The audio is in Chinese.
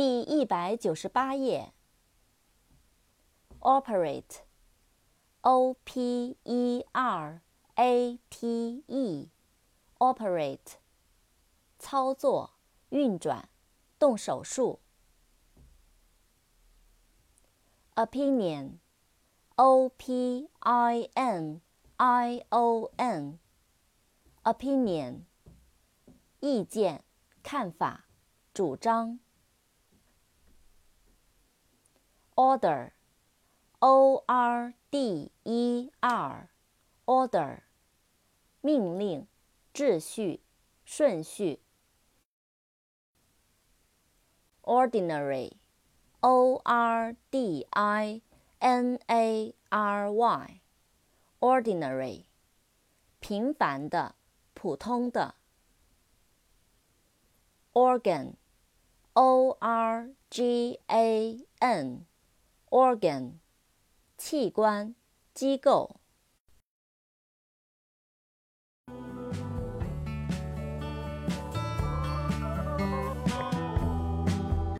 第一百九十八页。operate，o p e r a t e，operate，操作、运转、动手术。opinion，o p i n i o n，opinion，意见、看法、主张。Order，o r d e r，order，命令、秩序、顺序。ordinary，o r d i n a r y，ordinary，平凡的、普通的。organ，o r g a n。organ，器官、机构。